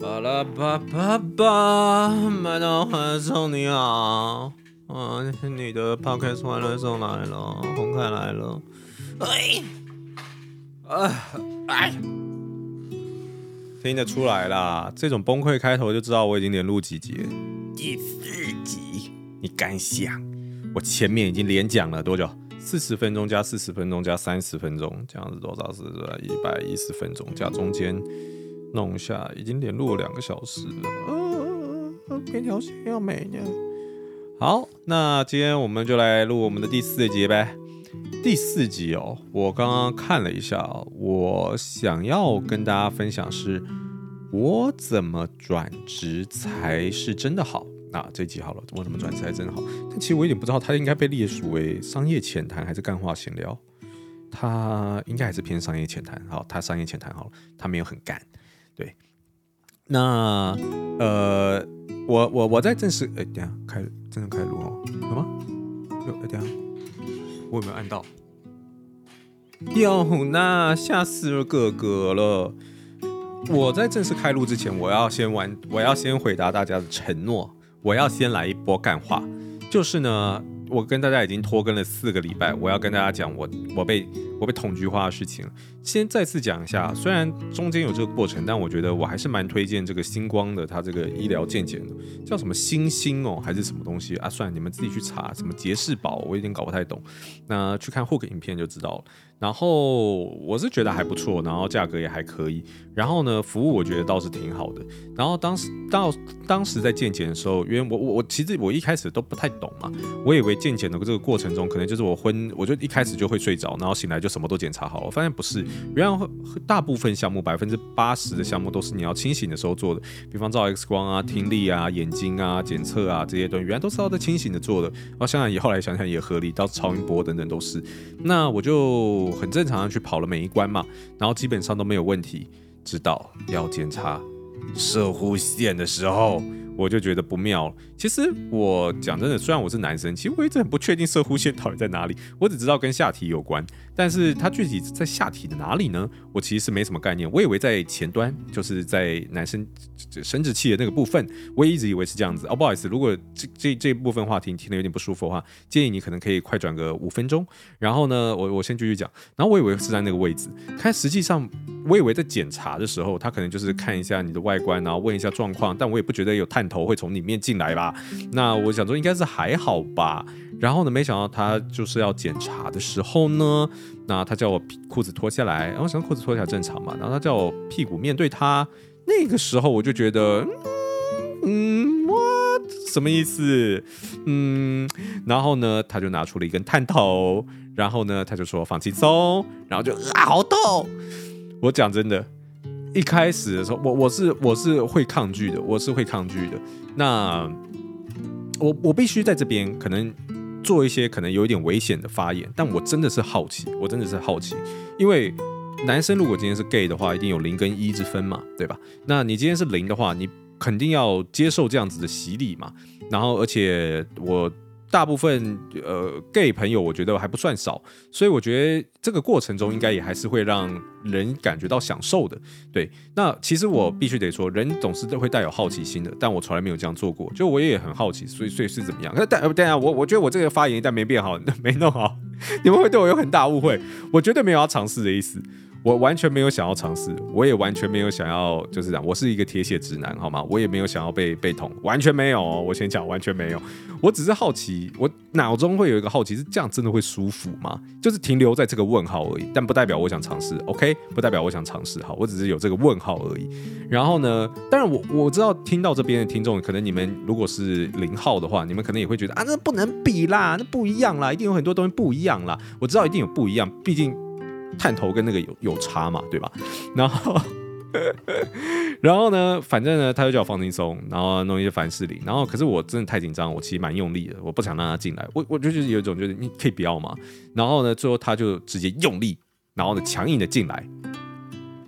巴拉巴巴巴，麦当劳送你好。啊，你的 Podcast 欢乐送来了，红凯来了。哎，哎，听得出来啦，这种崩溃开头就知道我已经连录几集。第四集，你敢想？我前面已经连讲了多久？四十分钟加四十分钟加三十分钟，这样子多少是一百一十分钟加中间。弄一下，已经连录了两个小时了。呃，边条线要美呢。好，那今天我们就来录我们的第四集呗。第四集哦，我刚刚看了一下，我想要跟大家分享是，我怎么转职才是真的好。那这集好了，我怎么转职才真好？但其实我有点不知道，它应该被列属为商业浅谈还是干话闲聊？它应该还是偏商业浅谈。好，它商业浅谈好了，它没有很干。对，那呃，我我我在正式哎，等下开真的开录哦，有吗？有哎，等下我有没有按到？哟，那吓死哥哥了！我在正式开录之前，我要先完，我要先回答大家的承诺，我要先来一波干话，就是呢。我跟大家已经拖更了四个礼拜，我要跟大家讲我我被我被捅菊花的事情。先再次讲一下，虽然中间有这个过程，但我觉得我还是蛮推荐这个星光的，它这个医疗健检的，叫什么星星哦，还是什么东西啊？算了，你们自己去查，什么杰士宝，我有点搞不太懂。那去看 Hook 影片就知道了。然后我是觉得还不错，然后价格也还可以，然后呢，服务我觉得倒是挺好的。然后当时到当时在健检的时候，因为我我我其实我一开始都不太懂嘛，我以为健检的这个过程中可能就是我昏，我就一开始就会睡着，然后醒来就什么都检查好了。我发现不是，原来大部分项目百分之八十的项目都是你要清醒的时候做的，比方照 X 光啊、听力啊、眼睛啊检测啊这些东西，原来都是要在清醒的做的。然后想想也后来想想也合理，到超音波等等都是。那我就。很正常的去跑了每一关嘛，然后基本上都没有问题，直到要检查射护线的时候。我就觉得不妙。其实我讲真的，虽然我是男生，其实我一直很不确定射护线到底在哪里。我只知道跟下体有关，但是它具体在下体的哪里呢？我其实是没什么概念。我以为在前端，就是在男生生殖器的那个部分。我也一直以为是这样子。哦，不好意思，如果这这这部分话题你听得有点不舒服的话，建议你可能可以快转个五分钟。然后呢，我我先继续讲。然后我以为是在那个位置，看实际上我以为在检查的时候，他可能就是看一下你的外观，然后问一下状况。但我也不觉得有探。头会从里面进来吧？那我想说应该是还好吧。然后呢，没想到他就是要检查的时候呢，那他叫我裤子脱下来，然后想裤子脱下来正常嘛。然后他叫我屁股面对他，那个时候我就觉得，嗯，我什么意思？嗯，然后呢，他就拿出了一根探头，然后呢，他就说放轻松，然后就啊，好痛！我讲真的。一开始的时候，我我是我是会抗拒的，我是会抗拒的。那我我必须在这边可能做一些可能有一点危险的发言，但我真的是好奇，我真的是好奇，因为男生如果今天是 gay 的话，一定有零跟一之分嘛，对吧？那你今天是零的话，你肯定要接受这样子的洗礼嘛。然后，而且我。大部分呃 gay 朋友，我觉得还不算少，所以我觉得这个过程中应该也还是会让人感觉到享受的。对，那其实我必须得说，人总是都会带有好奇心的，但我从来没有这样做过，就我也很好奇，所以所以是怎么样？那但等下我我觉得我这个发言一旦没变好，没弄好，你们会对我有很大误会，我绝对没有要尝试的意思。我完全没有想要尝试，我也完全没有想要就是这样。我是一个铁血直男，好吗？我也没有想要被被捅，完全没有。我先讲，完全没有。我只是好奇，我脑中会有一个好奇，是这样真的会舒服吗？就是停留在这个问号而已，但不代表我想尝试。OK，不代表我想尝试。好，我只是有这个问号而已。然后呢，当然我我知道听到这边的听众，可能你们如果是零号的话，你们可能也会觉得啊，那不能比啦，那不一样啦，一定有很多东西不一样啦。我知道一定有不一样，毕竟。探头跟那个有有差嘛，对吧？然后，然后呢，反正呢，他就叫我放轻松，然后弄一些凡士林，然后可是我真的太紧张，我其实蛮用力的，我不想让他进来，我我就觉得有一种就是你可以不要嘛。然后呢，最后他就直接用力，然后呢强硬的进来，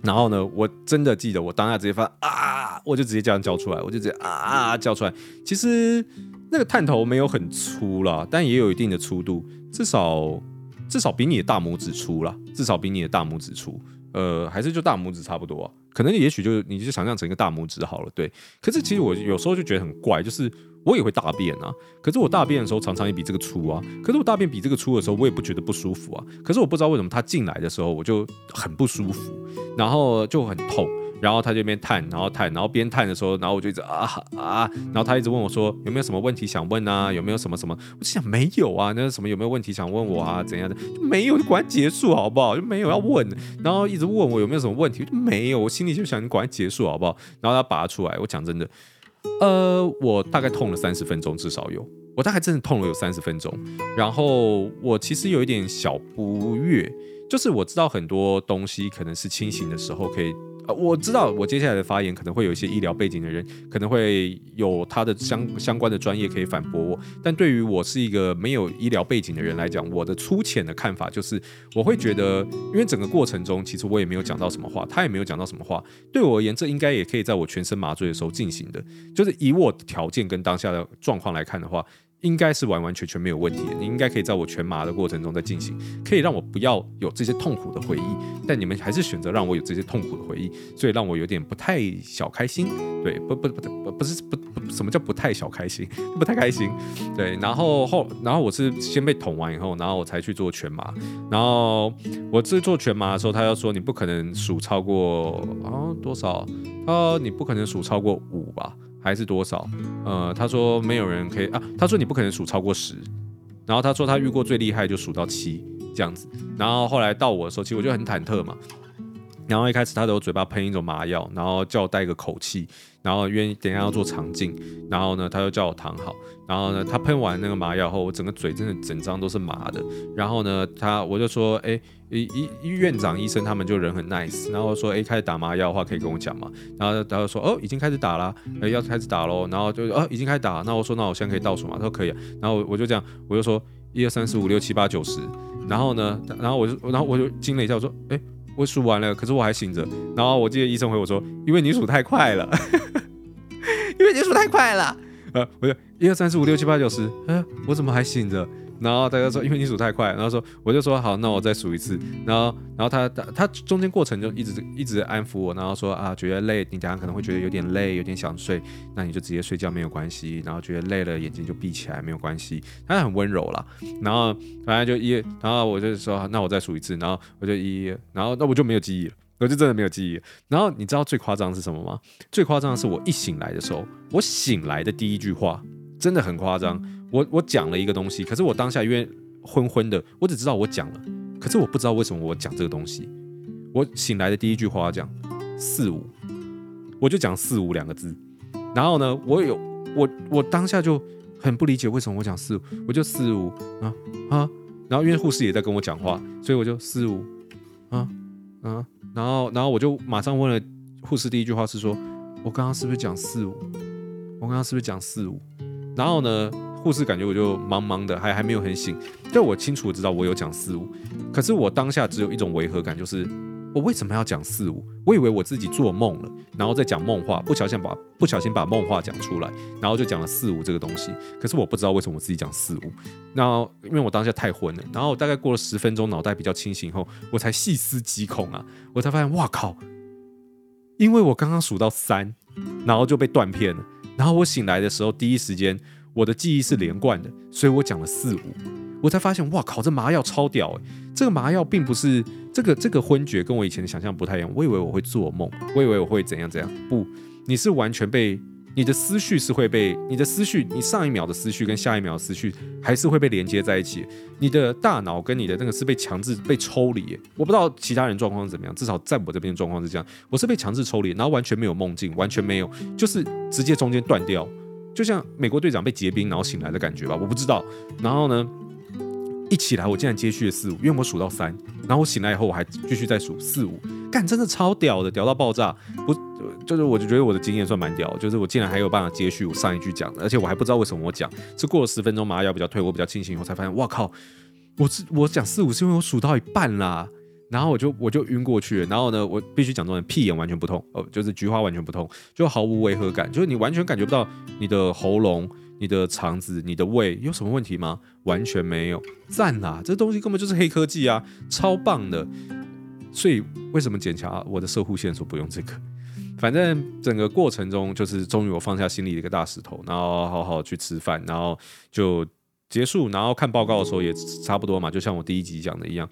然后呢，我真的记得我当下直接发啊，我就直接这样叫出来，我就直接啊叫出来。其实那个探头没有很粗啦，但也有一定的粗度，至少。至少比你的大拇指粗啦，至少比你的大拇指粗。呃，还是就大拇指差不多啊，可能也许就你就想象成一个大拇指好了，对。可是其实我有时候就觉得很怪，就是我也会大便啊，可是我大便的时候常常也比这个粗啊，可是我大便比这个粗的时候，我也不觉得不舒服啊。可是我不知道为什么它进来的时候我就很不舒服，然后就很痛。然后他就边探，然后探，然后边探的时候，然后我就一直啊啊，然后他一直问我说有没有什么问题想问啊，有没有什么什么？我就想没有啊，那什么有没有问题想问我啊？怎样的就没有，就赶快结束好不好？就没有要问，然后一直问我有没有什么问题，就没有，我心里就想你赶快结束好不好？然后他拔出来，我讲真的，呃，我大概痛了三十分钟，至少有，我大概真的痛了有三十分钟。然后我其实有一点小不悦，就是我知道很多东西可能是清醒的时候可以。我知道，我接下来的发言可能会有一些医疗背景的人，可能会有他的相相关的专业可以反驳我。但对于我是一个没有医疗背景的人来讲，我的粗浅的看法就是，我会觉得，因为整个过程中其实我也没有讲到什么话，他也没有讲到什么话。对我而言，这应该也可以在我全身麻醉的时候进行的。就是以我的条件跟当下的状况来看的话。应该是完完全全没有问题的，你应该可以在我全麻的过程中再进行，可以让我不要有这些痛苦的回忆，但你们还是选择让我有这些痛苦的回忆，所以让我有点不太小开心。对，不不不不不是不不什么叫不太小开心，不太开心。对，然后后然后我是先被捅完以后，然后我才去做全麻，然后我这做全麻的时候，他要说你不可能数超过啊多少，他说你不可能数超过五吧。还是多少？呃，他说没有人可以啊。他说你不可能数超过十，然后他说他遇过最厉害就数到七这样子。然后后来到我的时候，其实我就很忐忑嘛。然后一开始他都有嘴巴喷一种麻药，然后叫我带个口气，然后愿意等一下要做肠镜，然后呢他就叫我躺好，然后呢他喷完那个麻药后，我整个嘴真的整张都是麻的。然后呢他我就说，哎，医医院长医生他们就人很 nice，然后说，哎，开始打麻药的话可以跟我讲嘛。然后他就说，哦，已经开始打了，哎，要开始打喽。然后就哦，已经开始打。那我说，那我现在可以倒数吗？他说可以。然后我就这样，我就说一二三四五六七八九十。然后呢，然后我就然后我就惊了一下，我说，哎。我数完了，可是我还醒着。然后我记得医生回我说：“因为你数太快了，因为你数太快了。”呃，我就一二三四五六七八九十，呃，我怎么还醒着？然后大家说，因为你数太快，然后说我就说好，那我再数一次。然后，然后他他中间过程就一直一直安抚我，然后说啊，觉得累，你等下可能会觉得有点累，有点想睡，那你就直接睡觉没有关系。然后觉得累了，眼睛就闭起来没有关系。他很温柔啦。然后反正就一，然后我就说那我再数一次，然后我就一，然后那我就没有记忆了，我就真的没有记忆。然后你知道最夸张是什么吗？最夸张的是我一醒来的时候，我醒来的第一句话真的很夸张。我我讲了一个东西，可是我当下因为昏昏的，我只知道我讲了，可是我不知道为什么我讲这个东西。我醒来的第一句话讲四五，我就讲四五两个字。然后呢，我有我我当下就很不理解为什么我讲四五，我就四五啊啊。然后因为护士也在跟我讲话，所以我就四五啊啊。然后然后我就马上问了护士，第一句话是说，我刚刚是不是讲四五？我刚刚是不是讲四五？然后呢？护士感觉我就茫茫的，还还没有很醒，但我清楚知道我有讲四五，可是我当下只有一种违和感，就是我为什么要讲四五？我以为我自己做梦了，然后再讲梦话，不小心把不小心把梦话讲出来，然后就讲了四五这个东西。可是我不知道为什么我自己讲四五，然后因为我当下太昏了，然后大概过了十分钟，脑袋比较清醒后，我才细思极恐啊，我才发现哇靠，因为我刚刚数到三，然后就被断片了，然后我醒来的时候第一时间。我的记忆是连贯的，所以我讲了四五，我才发现，哇靠，这麻药超屌诶！这个麻药并不是这个这个昏厥，跟我以前的想象不太一样。我以为我会做梦，我以为我会怎样怎样。不，你是完全被你的思绪是会被你的思绪，你上一秒的思绪跟下一秒的思绪还是会被连接在一起。你的大脑跟你的那个是被强制被抽离。我不知道其他人状况是怎么样，至少在我这边状况是这样，我是被强制抽离，然后完全没有梦境，完全没有，就是直接中间断掉。就像美国队长被结冰然后醒来的感觉吧，我不知道。然后呢，一起来我竟然接续了四五，因为我数到三，然后我醒来以后我还继续再数四五，干真的超屌的，屌到爆炸。不，就是我就觉得我的经验算蛮屌，就是我竟然还有办法接续我上一句讲的，而且我还不知道为什么我讲，是过了十分钟麻药比较退，我比较清醒以后才发现，哇靠，我是我讲四五是因为我数到一半啦。然后我就我就晕过去了，然后呢，我必须讲重点，屁眼完全不痛，哦，就是菊花完全不痛，就毫无违和感，就是你完全感觉不到你的喉咙、你的肠子、你的胃有什么问题吗？完全没有，赞啦！这东西根本就是黑科技啊，超棒的。所以为什么检查我的摄护线索不用这个？反正整个过程中，就是终于我放下心里的一个大石头，然后好好去吃饭，然后就结束。然后看报告的时候也差不多嘛，就像我第一集讲的一样，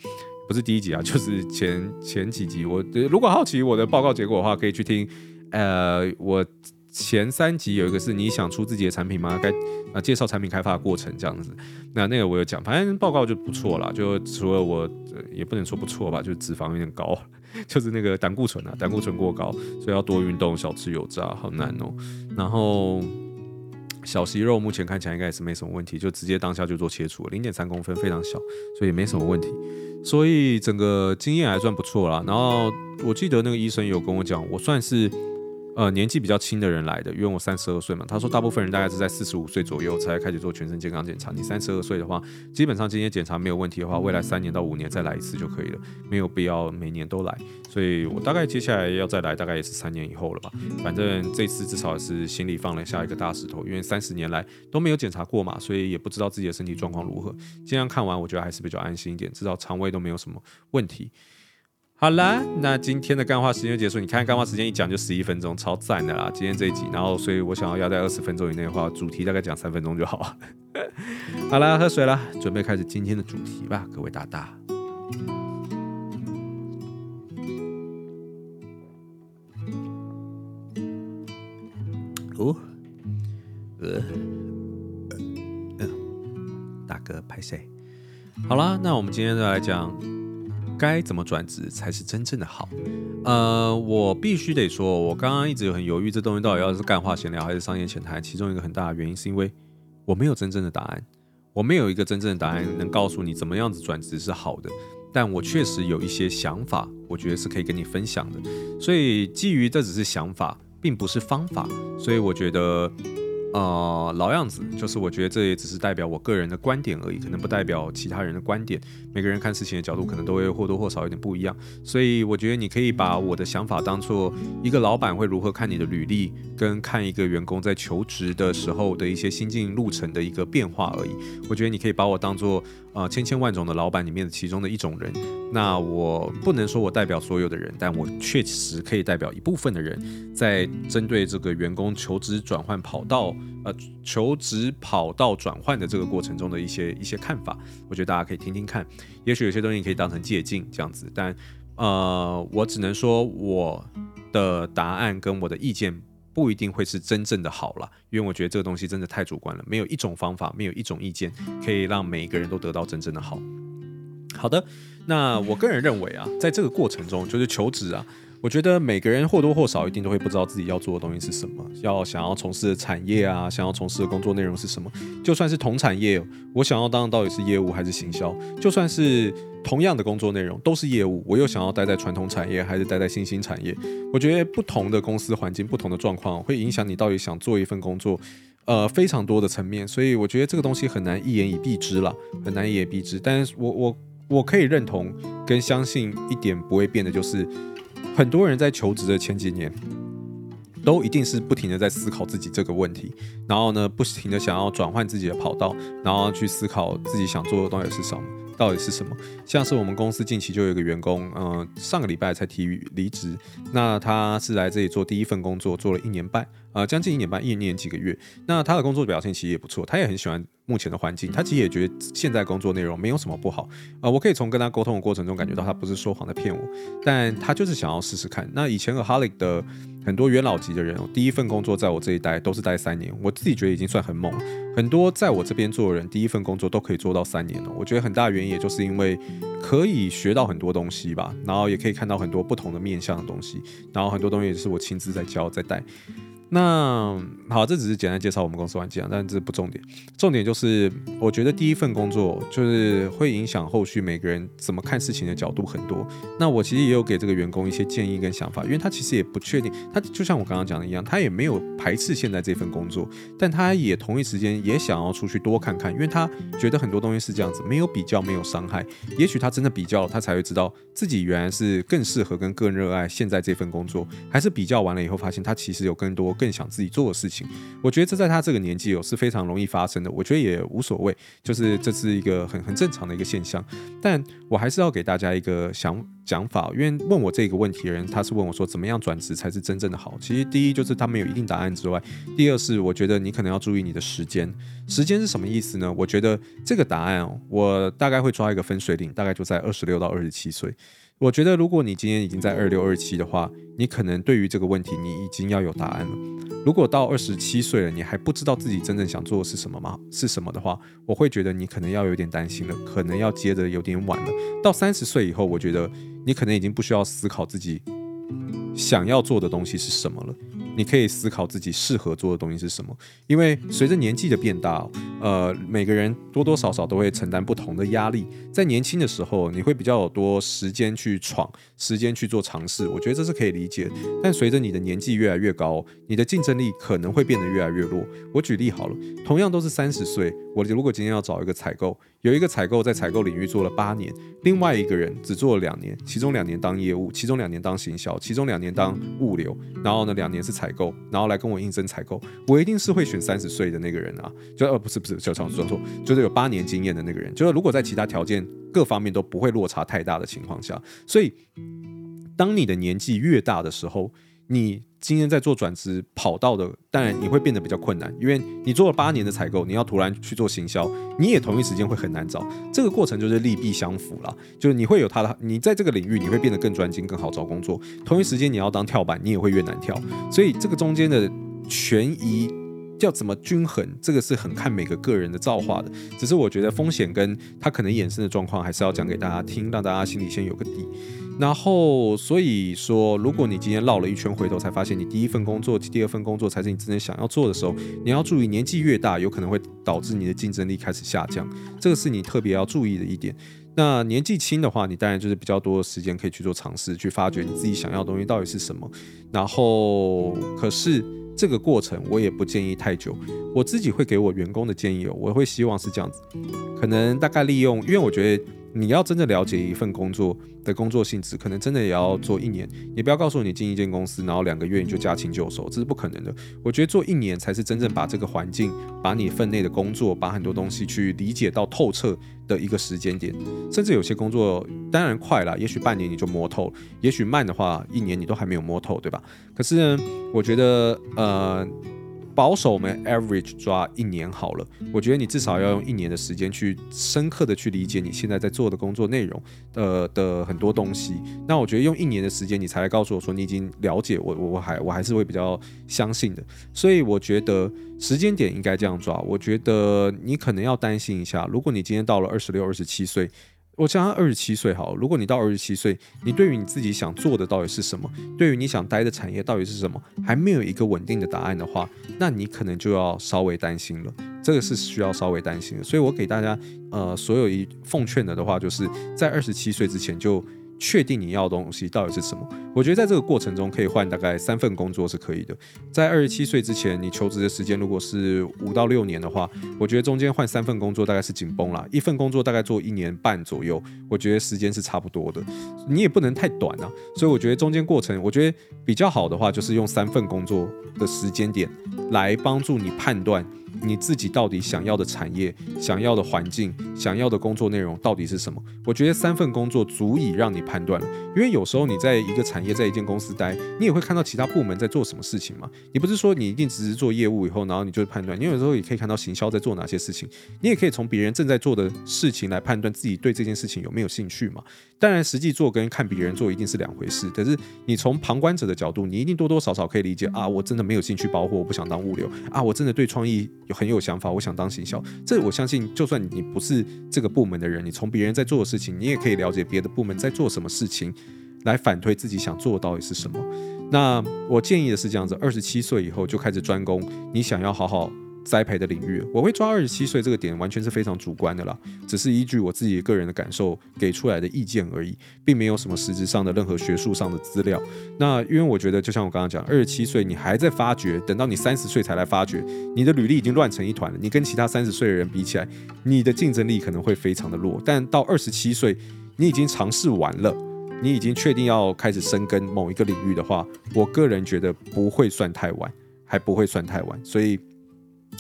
不是第一集啊，就是前前几集。我如果好奇我的报告结果的话，可以去听。呃，我前三集有一个是你想出自己的产品吗？该啊介绍产品开发过程这样子。那那个我有讲，反正报告就不错啦，就除了我也不能说不错吧，就是脂肪有点高。就是那个胆固醇啊，胆固醇过高，所以要多运动，少吃油炸，好难哦。然后小息肉目前看起来应该也是没什么问题，就直接当下就做切除，零点三公分，非常小，所以没什么问题。所以整个经验还算不错啦。然后我记得那个医生有跟我讲，我算是。呃，年纪比较轻的人来的，因为我三十二岁嘛。他说，大部分人大概是在四十五岁左右才开始做全身健康检查。你三十二岁的话，基本上今天检查没有问题的话，未来三年到五年再来一次就可以了，没有必要每年都来。所以我大概接下来要再来，大概也是三年以后了吧。反正这次至少也是心里放了下一个大石头，因为三十年来都没有检查过嘛，所以也不知道自己的身体状况如何。今天看完，我觉得还是比较安心一点，至少肠胃都没有什么问题。好啦，那今天的干话时间就结束。你看干话时间一讲就十一分钟，超赞的啦！今天这一集，然后所以我想要要在二十分钟以内的话，主题大概讲三分钟就好。好啦，喝水啦，准备开始今天的主题吧，各位大大。哦，呃，呃，大哥拍谁？好啦，那我们今天就来讲。该怎么转职才是真正的好？呃，我必须得说，我刚刚一直很犹豫，这东西到底要是干话闲聊还是商业浅谈。其中一个很大的原因是因为我没有真正的答案，我没有一个真正的答案能告诉你怎么样子转职是好的。但我确实有一些想法，我觉得是可以跟你分享的。所以基于这只是想法，并不是方法，所以我觉得。呃，老样子，就是我觉得这也只是代表我个人的观点而已，可能不代表其他人的观点。每个人看事情的角度可能都会或多或少有点不一样，所以我觉得你可以把我的想法当做一个老板会如何看你的履历，跟看一个员工在求职的时候的一些心境路程的一个变化而已。我觉得你可以把我当做呃千千万种的老板里面的其中的一种人。那我不能说我代表所有的人，但我确实可以代表一部分的人，在针对这个员工求职转换跑道。呃，求职跑道转换的这个过程中的一些一些看法，我觉得大家可以听听看，也许有些东西可以当成借镜这样子。但呃，我只能说我的答案跟我的意见不一定会是真正的好了，因为我觉得这个东西真的太主观了，没有一种方法，没有一种意见可以让每一个人都得到真正的好。好的，那我个人认为啊，在这个过程中，就是求职啊。我觉得每个人或多或少一定都会不知道自己要做的东西是什么，要想要从事的产业啊，想要从事的工作内容是什么。就算是同产业，我想要当到底是业务还是行销？就算是同样的工作内容都是业务，我又想要待在传统产业还是待在新兴产业？我觉得不同的公司环境、不同的状况会影响你到底想做一份工作，呃，非常多的层面。所以我觉得这个东西很难一言以蔽之了，很难一言以蔽之。但是我我我可以认同跟相信一点不会变的就是。很多人在求职的前几年，都一定是不停的在思考自己这个问题，然后呢，不停的想要转换自己的跑道，然后去思考自己想做的东西是什么，到底是什么。像是我们公司近期就有一个员工，嗯、上个礼拜才提离职，那他是来这里做第一份工作，做了一年半，呃，将近一年半，一年几个月。那他的工作表现其实也不错，他也很喜欢。目前的环境，他其实也觉得现在工作内容没有什么不好啊、呃。我可以从跟他沟通的过程中感觉到他不是说谎在骗我，但他就是想要试试看。那以前 AHOLIC 的很多元老级的人，第一份工作在我这一待都是待三年，我自己觉得已经算很猛。很多在我这边做的人，第一份工作都可以做到三年了。我觉得很大原因也就是因为可以学到很多东西吧，然后也可以看到很多不同的面向的东西，然后很多东西也是我亲自在教在带。那好，这只是简单介绍我们公司环境啊，但这不重点。重点就是，我觉得第一份工作就是会影响后续每个人怎么看事情的角度很多。那我其实也有给这个员工一些建议跟想法，因为他其实也不确定，他就像我刚刚讲的一样，他也没有排斥现在这份工作，但他也同一时间也想要出去多看看，因为他觉得很多东西是这样子，没有比较没有伤害。也许他真的比较，他才会知道自己原来是更适合跟更热爱现在这份工作，还是比较完了以后发现他其实有更多。更想自己做的事情。我觉得这在他这个年纪哦是非常容易发生的。我觉得也无所谓，就是这是一个很很正常的一个现象。但我还是要给大家一个想讲法，因为问我这个问题的人，他是问我说怎么样转职才是真正的好。其实第一就是他没有一定答案之外，第二是我觉得你可能要注意你的时间。时间是什么意思呢？我觉得这个答案哦，我大概会抓一个分水岭，大概就在二十六到二十七岁。我觉得，如果你今年已经在二六二七的话，你可能对于这个问题，你已经要有答案了。如果到二十七岁了，你还不知道自己真正想做的是什么吗？是什么的话，我会觉得你可能要有点担心了，可能要接得有点晚了。到三十岁以后，我觉得你可能已经不需要思考自己想要做的东西是什么了。你可以思考自己适合做的东西是什么，因为随着年纪的变大，呃，每个人多多少少都会承担不同的压力。在年轻的时候，你会比较有多时间去闯，时间去做尝试，我觉得这是可以理解。但随着你的年纪越来越高，你的竞争力可能会变得越来越弱。我举例好了，同样都是三十岁，我如果今天要找一个采购，有一个采购在采购领域做了八年，另外一个人只做了两年，其中两年当业务，其中两年当行销，其中两年当物流，然后呢，两年是采。购，然后来跟我应征采购，我一定是会选三十岁的那个人啊，就呃不是不是，就常说错，就是有八年经验的那个人，就是如果在其他条件各方面都不会落差太大的情况下，所以当你的年纪越大的时候，你今天在做转职跑道的，当然你会变得比较困难，因为你做了八年的采购，你要突然去做行销，你也同一时间会很难找。这个过程就是利弊相符啦，就是你会有他的，你在这个领域你会变得更专精，更好找工作。同一时间你要当跳板，你也会越难跳。所以这个中间的权宜要怎么均衡，这个是很看每个个人的造化的。只是我觉得风险跟他可能衍生的状况，还是要讲给大家听，让大家心里先有个底。然后，所以说，如果你今天绕了一圈，回头才发现你第一份工作、第二份工作才是你真正想要做的时候，你要注意，年纪越大，有可能会导致你的竞争力开始下降，这个是你特别要注意的一点。那年纪轻的话，你当然就是比较多的时间可以去做尝试，去发掘你自己想要的东西到底是什么。然后，可是这个过程我也不建议太久。我自己会给我员工的建议哦，我会希望是这样子，可能大概利用，因为我觉得。你要真的了解一份工作的工作性质，可能真的也要做一年。你不要告诉你进一间公司，然后两个月你就驾轻就熟，这是不可能的。我觉得做一年才是真正把这个环境、把你分内的工作、把很多东西去理解到透彻的一个时间点。甚至有些工作当然快了，也许半年你就摸透；也许慢的话，一年你都还没有摸透，对吧？可是呢，我觉得呃。保守我们 average 抓一年好了，我觉得你至少要用一年的时间去深刻的去理解你现在在做的工作内容，呃的很多东西。那我觉得用一年的时间你才来告诉我说你已经了解我，我还我还是会比较相信的。所以我觉得时间点应该这样抓。我觉得你可能要担心一下，如果你今天到了二十六、二十七岁。我讲他二十七岁好，如果你到二十七岁，你对于你自己想做的到底是什么？对于你想待的产业到底是什么？还没有一个稳定的答案的话，那你可能就要稍微担心了。这个是需要稍微担心的。所以我给大家呃，所有一奉劝的的话，就是在二十七岁之前就。确定你要的东西到底是什么？我觉得在这个过程中可以换大概三份工作是可以的。在二十七岁之前，你求职的时间如果是五到六年的话，我觉得中间换三份工作大概是紧绷了。一份工作大概做一年半左右，我觉得时间是差不多的。你也不能太短啊，所以我觉得中间过程，我觉得比较好的话就是用三份工作的时间点来帮助你判断。你自己到底想要的产业、想要的环境、想要的工作内容到底是什么？我觉得三份工作足以让你判断了。因为有时候你在一个产业、在一间公司待，你也会看到其他部门在做什么事情嘛。你不是说你一定只是做业务以后，然后你就判断。你有时候也可以看到行销在做哪些事情，你也可以从别人正在做的事情来判断自己对这件事情有没有兴趣嘛。当然，实际做跟看别人做一定是两回事。可是你从旁观者的角度，你一定多多少少可以理解啊，我真的没有兴趣包货，我不想当物流啊，我真的对创意有很有想法，我想当行销。这我相信，就算你不是这个部门的人，你从别人在做的事情，你也可以了解别的部门在做什么事情，来反推自己想做的到底是什么。那我建议的是这样子：二十七岁以后就开始专攻你想要好好栽培的领域，我会抓二十七岁这个点，完全是非常主观的啦，只是依据我自己个人的感受给出来的意见而已，并没有什么实质上的任何学术上的资料。那因为我觉得，就像我刚刚讲，二十七岁你还在发掘，等到你三十岁才来发掘，你的履历已经乱成一团了。你跟其他三十岁的人比起来，你的竞争力可能会非常的弱。但到二十七岁，你已经尝试完了，你已经确定要开始深耕某一个领域的话，我个人觉得不会算太晚。还不会算太晚，所以。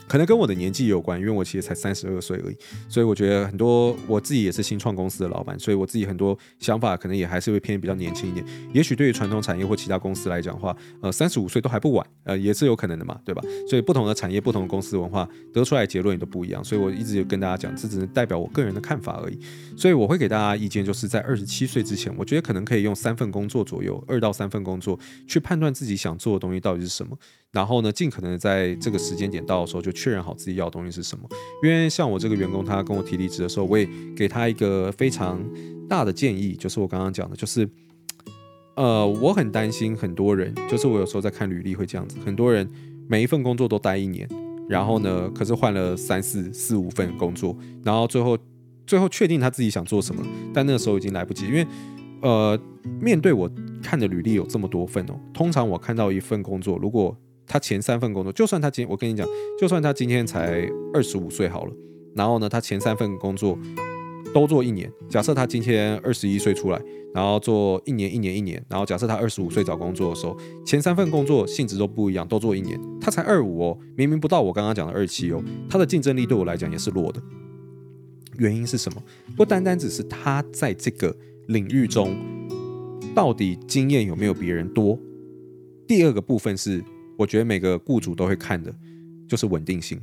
可能跟我的年纪有关，因为我其实才三十二岁而已，所以我觉得很多我自己也是新创公司的老板，所以我自己很多想法可能也还是会偏比较年轻一点。也许对于传统产业或其他公司来讲的话，呃，三十五岁都还不晚，呃，也是有可能的嘛，对吧？所以不同的产业、不同的公司文化得出来结论也都不一样。所以我一直就跟大家讲，这只能代表我个人的看法而已。所以我会给大家意见，就是在二十七岁之前，我觉得可能可以用三份工作左右，二到三份工作去判断自己想做的东西到底是什么。然后呢，尽可能在这个时间点到的时候就确认好自己要的东西是什么。因为像我这个员工，他跟我提离职的时候，我也给他一个非常大的建议，就是我刚刚讲的，就是呃，我很担心很多人，就是我有时候在看履历会这样子，很多人每一份工作都待一年，然后呢，可是换了三四四五份工作，然后最后最后确定他自己想做什么，但那个时候已经来不及，因为呃，面对我看的履历有这么多份哦，通常我看到一份工作，如果他前三份工作，就算他今我跟你讲，就算他今天才二十五岁好了，然后呢，他前三份工作都做一年。假设他今天二十一岁出来，然后做一年、一年、一年，然后假设他二十五岁找工作的时候，前三份工作性质都不一样，都做一年，他才二五哦，明明不到我刚刚讲的二七哦，他的竞争力对我来讲也是弱的。原因是什么？不单单只是他在这个领域中到底经验有没有别人多，第二个部分是。我觉得每个雇主都会看的，就是稳定性。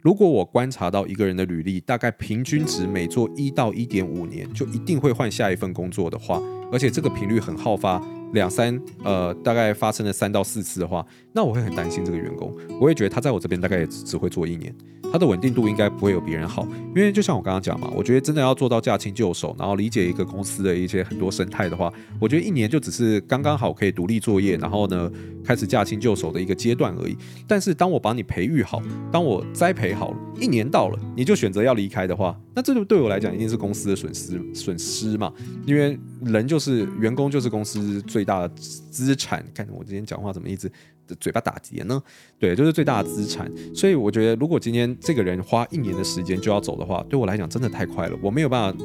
如果我观察到一个人的履历，大概平均值每做一到一点五年，就一定会换下一份工作的话，而且这个频率很好发，两三呃大概发生了三到四次的话，那我会很担心这个员工。我也觉得他在我这边大概也只会做一年。它的稳定度应该不会有别人好，因为就像我刚刚讲嘛，我觉得真的要做到驾轻就熟，然后理解一个公司的一些很多生态的话，我觉得一年就只是刚刚好可以独立作业，然后呢开始驾轻就熟的一个阶段而已。但是当我把你培育好，当我栽培好了，一年到了，你就选择要离开的话，那这就对我来讲一定是公司的损失损失嘛，因为人就是员工就是公司最大的资产。看我今天讲话怎么一直。的嘴巴打结呢？对，就是最大的资产。所以我觉得，如果今天这个人花一年的时间就要走的话，对我来讲真的太快了。我没有办法，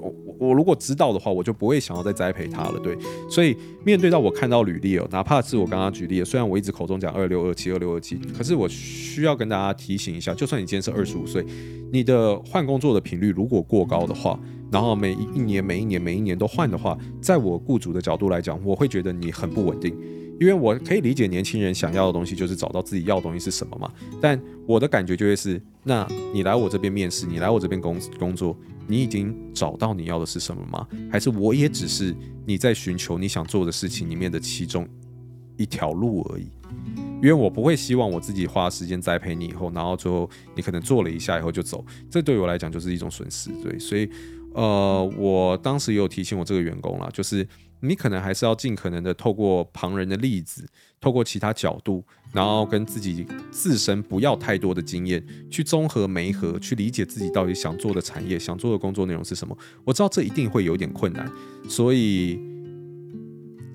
我我如果知道的话，我就不会想要再栽培他了。对，所以面对到我看到履历哦，哪怕是我刚刚举例，虽然我一直口中讲二六二七二六二七，可是我需要跟大家提醒一下，就算你今天是二十五岁，你的换工作的频率如果过高的话，然后每一年每一年每一年都换的话，在我雇主的角度来讲，我会觉得你很不稳定。因为我可以理解年轻人想要的东西就是找到自己要的东西是什么嘛，但我的感觉就会是，那你来我这边面试，你来我这边工工作，你已经找到你要的是什么吗？还是我也只是你在寻求你想做的事情里面的其中一条路而已？因为我不会希望我自己花时间栽培你以后，然后最后你可能做了一下以后就走，这对我来讲就是一种损失。对，所以呃，我当时也有提醒我这个员工啦，就是。你可能还是要尽可能的透过旁人的例子，透过其他角度，然后跟自己自身不要太多的经验，去综合媒合，去理解自己到底想做的产业、想做的工作内容是什么。我知道这一定会有点困难，所以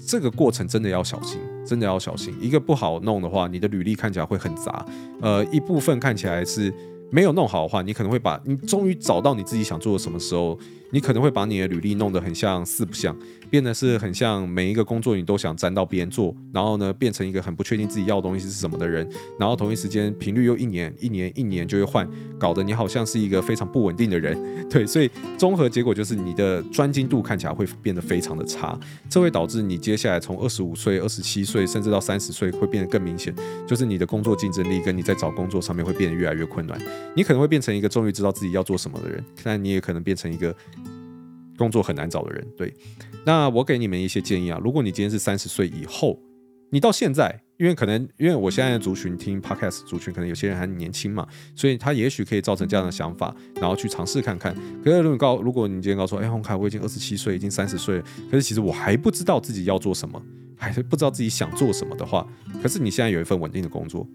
这个过程真的要小心，真的要小心。一个不好弄的话，你的履历看起来会很杂。呃，一部分看起来是没有弄好的话，你可能会把你终于找到你自己想做的什么时候。你可能会把你的履历弄得很像四不像，变得是很像每一个工作你都想沾到边做，然后呢，变成一个很不确定自己要的东西是什么的人，然后同一时间频率又一年一年一年就会换，搞得你好像是一个非常不稳定的人，对，所以综合结果就是你的专精度看起来会变得非常的差，这会导致你接下来从二十五岁、二十七岁甚至到三十岁会变得更明显，就是你的工作竞争力跟你在找工作上面会变得越来越困难，你可能会变成一个终于知道自己要做什么的人，但你也可能变成一个。工作很难找的人，对，那我给你们一些建议啊。如果你今天是三十岁以后，你到现在，因为可能因为我现在的族群听 podcast 族群，可能有些人还年轻嘛，所以他也许可以造成这样的想法，然后去尝试看看。可是如果你告，如果你今天告诉我，哎，洪凯，我已经二十七岁，已经三十岁，可是其实我还不知道自己要做什么，还是不知道自己想做什么的话，可是你现在有一份稳定的工作，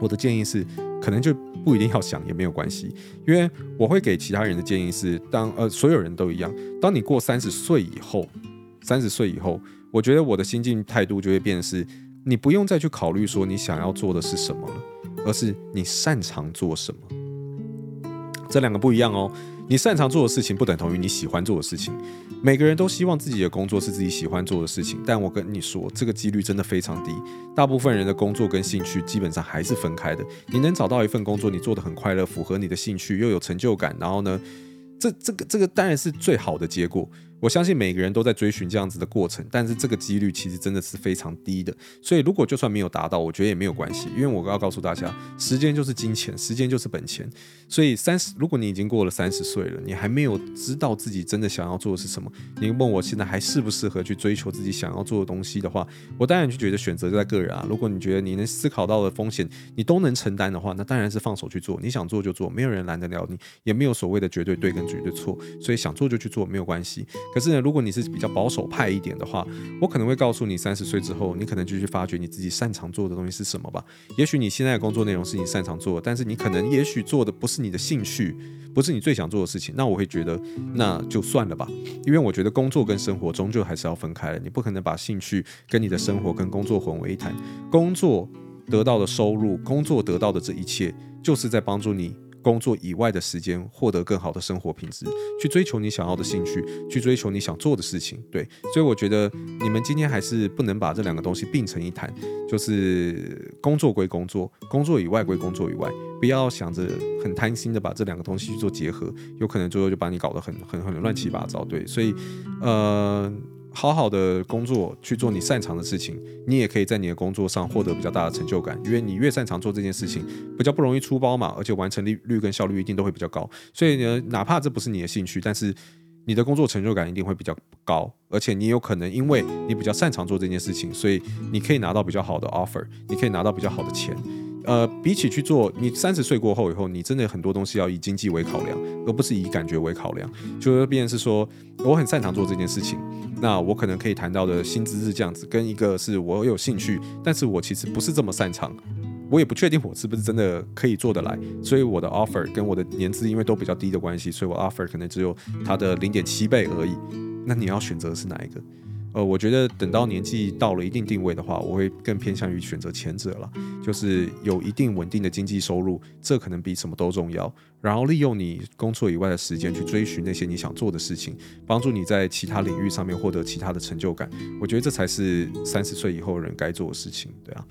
我的建议是，可能就。不一定要想也没有关系，因为我会给其他人的建议是，当呃所有人都一样，当你过三十岁以后，三十岁以后，我觉得我的心境态度就会变是，你不用再去考虑说你想要做的是什么了，而是你擅长做什么。这两个不一样哦。你擅长做的事情不等同于你喜欢做的事情。每个人都希望自己的工作是自己喜欢做的事情，但我跟你说，这个几率真的非常低。大部分人的工作跟兴趣基本上还是分开的。你能找到一份工作，你做得很快乐，符合你的兴趣，又有成就感，然后呢，这这个这个当然是最好的结果。我相信每个人都在追寻这样子的过程，但是这个几率其实真的是非常低的。所以如果就算没有达到，我觉得也没有关系，因为我要告诉大家，时间就是金钱，时间就是本钱。所以三十，如果你已经过了三十岁了，你还没有知道自己真的想要做的是什么，你问我现在还适不适合去追求自己想要做的东西的话，我当然就觉得选择在个人啊。如果你觉得你能思考到的风险你都能承担的话，那当然是放手去做，你想做就做，没有人拦得了你，也没有所谓的绝对对跟绝对错，所以想做就去做，没有关系。可是呢，如果你是比较保守派一点的话，我可能会告诉你，三十岁之后，你可能就去发掘你自己擅长做的东西是什么吧。也许你现在的工作内容是你擅长做的，但是你可能也许做的不是你的兴趣，不是你最想做的事情。那我会觉得那就算了吧，因为我觉得工作跟生活终究还是要分开的。你不可能把兴趣跟你的生活跟工作混为一谈。工作得到的收入，工作得到的这一切，就是在帮助你。工作以外的时间，获得更好的生活品质，去追求你想要的兴趣，去追求你想做的事情。对，所以我觉得你们今天还是不能把这两个东西并成一谈，就是工作归工作，工作以外归工作以外，不要想着很贪心的把这两个东西去做结合，有可能最后就把你搞得很很很乱七八糟。对，所以呃。好好的工作，去做你擅长的事情，你也可以在你的工作上获得比较大的成就感，因为你越擅长做这件事情，比较不容易出包嘛，而且完成率率跟效率一定都会比较高。所以呢，哪怕这不是你的兴趣，但是你的工作成就感一定会比较高，而且你有可能因为你比较擅长做这件事情，所以你可以拿到比较好的 offer，你可以拿到比较好的钱。呃，比起去做，你三十岁过后以后，你真的很多东西要以经济为考量，而不是以感觉为考量。就是变成是说，我很擅长做这件事情，那我可能可以谈到的薪资是这样子，跟一个是我有兴趣，但是我其实不是这么擅长，我也不确定我是不是真的可以做得来，所以我的 offer 跟我的年资因为都比较低的关系，所以我 offer 可能只有它的零点七倍而已。那你要选择是哪一个？呃，我觉得等到年纪到了一定定位的话，我会更偏向于选择前者了，就是有一定稳定的经济收入，这可能比什么都重要。然后利用你工作以外的时间去追寻那些你想做的事情，帮助你在其他领域上面获得其他的成就感。我觉得这才是三十岁以后人该做的事情，对啊。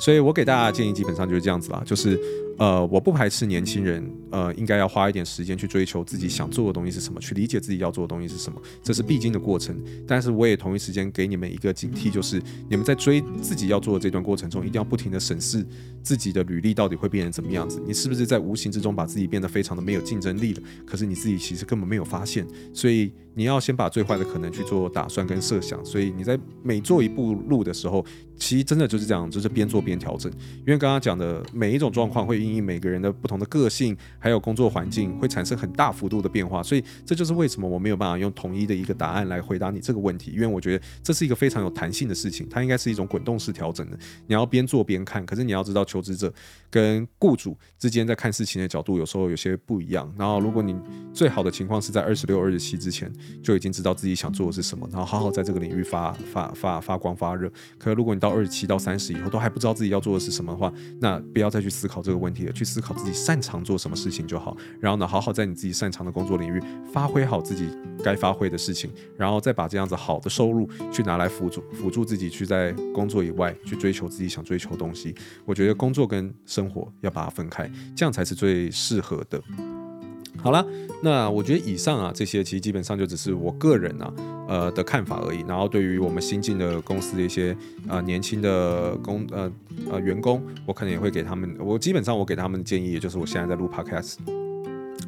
所以我给大家建议基本上就是这样子啦，就是。呃，我不排斥年轻人，呃，应该要花一点时间去追求自己想做的东西是什么，去理解自己要做的东西是什么，这是必经的过程。但是我也同一时间给你们一个警惕，就是你们在追自己要做的这段过程中，一定要不停的审视自己的履历到底会变成怎么样子。你是不是在无形之中把自己变得非常的没有竞争力了？可是你自己其实根本没有发现，所以你要先把最坏的可能去做打算跟设想。所以你在每做一步路的时候，其实真的就是这样，就是边做边调整。因为刚刚讲的每一种状况会。因为每个人的不同的个性，还有工作环境，会产生很大幅度的变化，所以这就是为什么我没有办法用统一的一个答案来回答你这个问题。因为我觉得这是一个非常有弹性的事情，它应该是一种滚动式调整的。你要边做边看，可是你要知道，求职者跟雇主之间在看事情的角度有时候有些不一样。然后，如果你最好的情况是在二十六、二十七之前就已经知道自己想做的是什么，然后好好在这个领域发发发发光发热。可是如果你到二十七到三十以后都还不知道自己要做的是什么的话，那不要再去思考这个问题。去思考自己擅长做什么事情就好，然后呢，好好在你自己擅长的工作领域发挥好自己该发挥的事情，然后再把这样子好的收入去拿来辅助辅助自己去在工作以外去追求自己想追求的东西。我觉得工作跟生活要把它分开，这样才是最适合的。好了，那我觉得以上啊这些其实基本上就只是我个人啊呃的看法而已。然后对于我们新进的公司的一些呃年轻的工呃呃员工，我可能也会给他们，我基本上我给他们建议，也就是我现在在录 Podcast。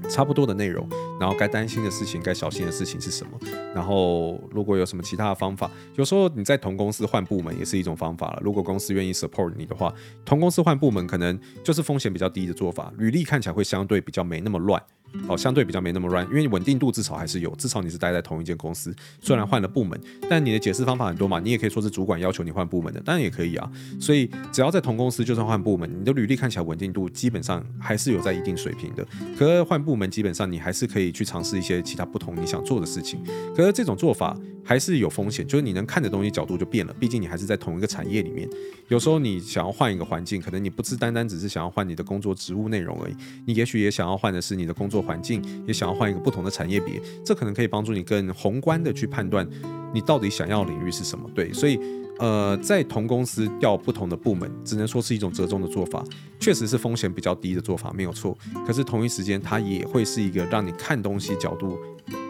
差不多的内容，然后该担心的事情、该小心的事情是什么？然后如果有什么其他的方法，有时候你在同公司换部门也是一种方法了。如果公司愿意 support 你的话，同公司换部门可能就是风险比较低的做法，履历看起来会相对比较没那么乱。哦，相对比较没那么乱，因为稳定度至少还是有，至少你是待在同一间公司，虽然换了部门，但你的解释方法很多嘛，你也可以说是主管要求你换部门的，当然也可以啊。所以只要在同公司，就算换部门，你的履历看起来稳定度基本上还是有在一定水平的。可是换部门，基本上你还是可以去尝试一些其他不同你想做的事情。可是这种做法还是有风险，就是你能看的东西角度就变了，毕竟你还是在同一个产业里面。有时候你想要换一个环境，可能你不是单单只是想要换你的工作职务内容而已，你也许也想要换的是你的工作。环境，也想要换一个不同的产业别，这可能可以帮助你更宏观的去判断你到底想要领域是什么。对，所以呃，在同公司调不同的部门，只能说是一种折中的做法，确实是风险比较低的做法，没有错。可是同一时间，它也会是一个让你看东西角度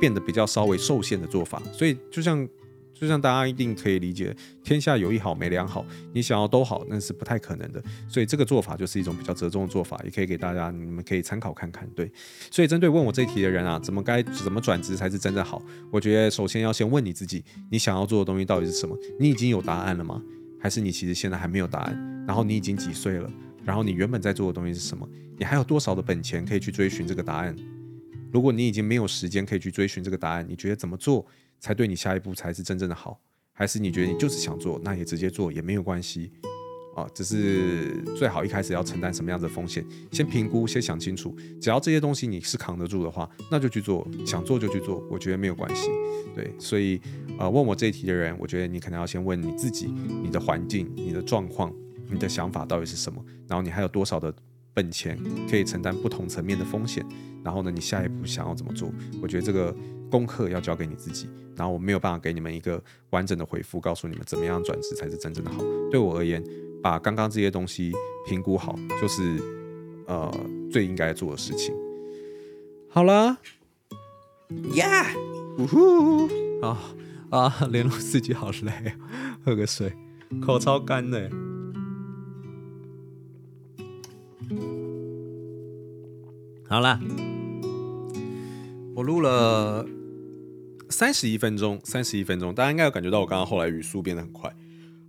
变得比较稍微受限的做法。所以就像。就像大家一定可以理解，天下有一好没两好，你想要都好那是不太可能的。所以这个做法就是一种比较折中的做法，也可以给大家，你们可以参考看看。对，所以针对问我这一题的人啊，怎么该怎么转职才是真的好？我觉得首先要先问你自己，你想要做的东西到底是什么？你已经有答案了吗？还是你其实现在还没有答案？然后你已经几岁了？然后你原本在做的东西是什么？你还有多少的本钱可以去追寻这个答案？如果你已经没有时间可以去追寻这个答案，你觉得怎么做？才对你下一步才是真正的好，还是你觉得你就是想做，那也直接做也没有关系啊。只是最好一开始要承担什么样的风险，先评估，先想清楚。只要这些东西你是扛得住的话，那就去做，想做就去做，我觉得没有关系。对，所以呃，问我这一题的人，我觉得你可能要先问你自己，你的环境、你的状况、你的想法到底是什么，然后你还有多少的本钱可以承担不同层面的风险，然后呢，你下一步想要怎么做？我觉得这个。功课要交给你自己，然后我没有办法给你们一个完整的回复，告诉你们怎么样转职才是真正的好。对我而言，把刚刚这些东西评估好，就是呃最应该做的事情。好了，呀，呜呼，啊啊，联络自己好累，喝个水，口超干的。好了，我录了。三十一分钟，三十一分钟，大家应该有感觉到我刚刚后来语速变得很快。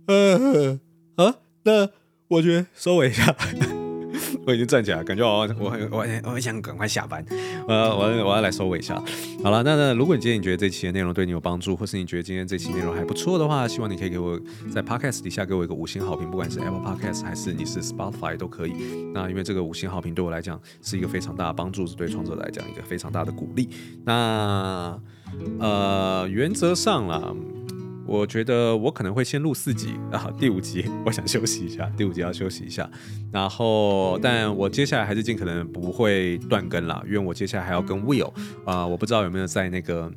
嗯啊，那我觉得收尾一下。我已经站起来，感觉我我我我很想赶快下班。我要我我要来收尾一下。好了，那那如果你今天你觉得这期的内容对你有帮助，或是你觉得今天这期内容还不错的话，希望你可以给我在 Podcast 底下给我一个五星好评，不管是 Apple Podcast 还是你是 Spotify 都可以。那因为这个五星好评对我来讲是一个非常大的帮助，是对创作者来讲一个非常大的鼓励。那呃，原则上啦。我觉得我可能会先录四集啊，第五集我想休息一下，第五集要休息一下，然后，但我接下来还是尽可能不会断更啦，因为我接下来还要跟 Will 啊、我不知道有没有在那个。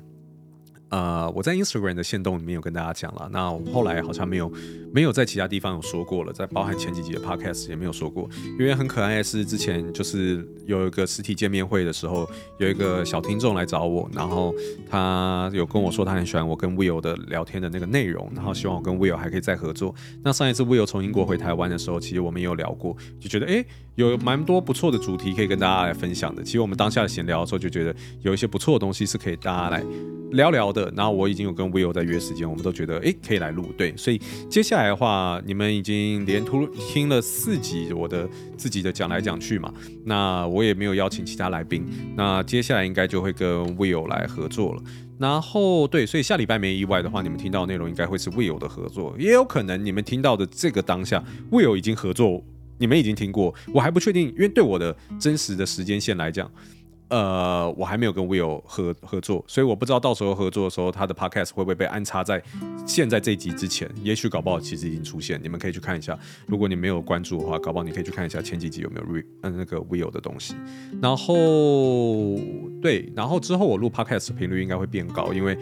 呃，我在 Instagram 的线动里面有跟大家讲了，那我后来好像没有没有在其他地方有说过了，在包含前几集的 Podcast 也没有说过，因为很可爱的是之前就是有一个实体见面会的时候，有一个小听众来找我，然后他有跟我说他很喜欢我跟 Will 的聊天的那个内容，然后希望我跟 Will 还可以再合作。那上一次 Will 从英国回台湾的时候，其实我们也有聊过，就觉得诶有蛮多不错的主题可以跟大家来分享的。其实我们当下闲聊的时候就觉得有一些不错的东西是可以大家来聊聊的。然后我已经有跟 Will 在约时间，我们都觉得诶可以来录，对，所以接下来的话，你们已经连突听了四集我的自己的讲来讲去嘛，那我也没有邀请其他来宾，那接下来应该就会跟 Will 来合作了。然后对，所以下礼拜没意外的话，你们听到的内容应该会是 Will 的合作，也有可能你们听到的这个当下 Will 已经合作，你们已经听过，我还不确定，因为对我的真实的时间线来讲。呃，我还没有跟 Will 合合作，所以我不知道到时候合作的时候，他的 Podcast 会不会被安插在现在这集之前？也许搞不好其实已经出现，你们可以去看一下。如果你没有关注的话，搞不好你可以去看一下前几集有没有 Re 嗯那个 Will 的东西。然后对，然后之后我录 Podcast 频率应该会变高，因为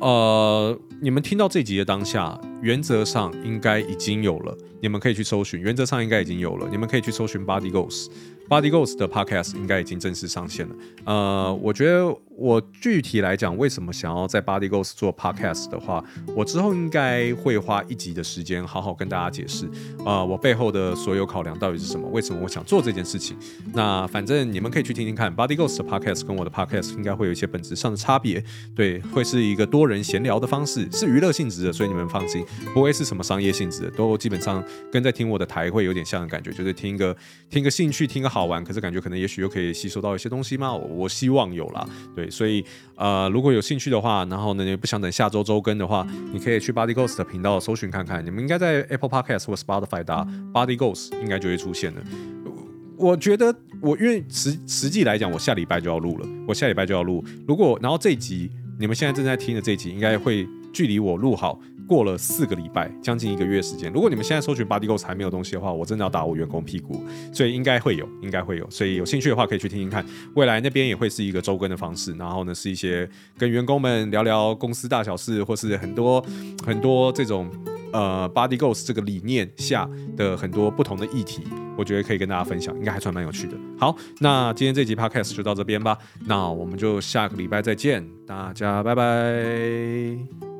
呃，你们听到这集的当下，原则上应该已经有了，你们可以去搜寻。原则上应该已经有了，你们可以去搜寻 Body Goals。Body Ghost 的 Podcast 应该已经正式上线了。呃，我觉得我具体来讲，为什么想要在 Body Ghost 做 Podcast 的话，我之后应该会花一集的时间，好好跟大家解释，呃，我背后的所有考量到底是什么，为什么我想做这件事情。那反正你们可以去听听看，Body Ghost 的 Podcast 跟我的 Podcast 应该会有一些本质上的差别。对，会是一个多人闲聊的方式，是娱乐性质的，所以你们放心，不会是什么商业性质的，都基本上跟在听我的台会有点像的感觉，就是听一个听个兴趣，听个好玩，可是感觉可能也许又可以吸收到一些东西吗？我，我希望有啦，对，所以呃，如果有兴趣的话，然后呢，你不想等下周周更的话，你可以去 Body Ghost 的频道搜寻看看，你们应该在 Apple Podcast 或 Spotify 打 Body Ghost 应该就会出现了。我觉得我因为实实际来讲，我下礼拜就要录了，我下礼拜就要录。如果然后这一集你们现在正在听的这一集，应该会距离我录好。过了四个礼拜，将近一个月时间。如果你们现在搜寻 Body Goals 还没有东西的话，我真的要打我员工屁股。所以应该会有，应该会有。所以有兴趣的话，可以去听听看。未来那边也会是一个周更的方式。然后呢，是一些跟员工们聊聊公司大小事，或是很多很多这种呃 Body Goals 这个理念下的很多不同的议题，我觉得可以跟大家分享，应该还算蛮有趣的。好，那今天这集 Podcast 就到这边吧。那我们就下个礼拜再见，大家拜拜。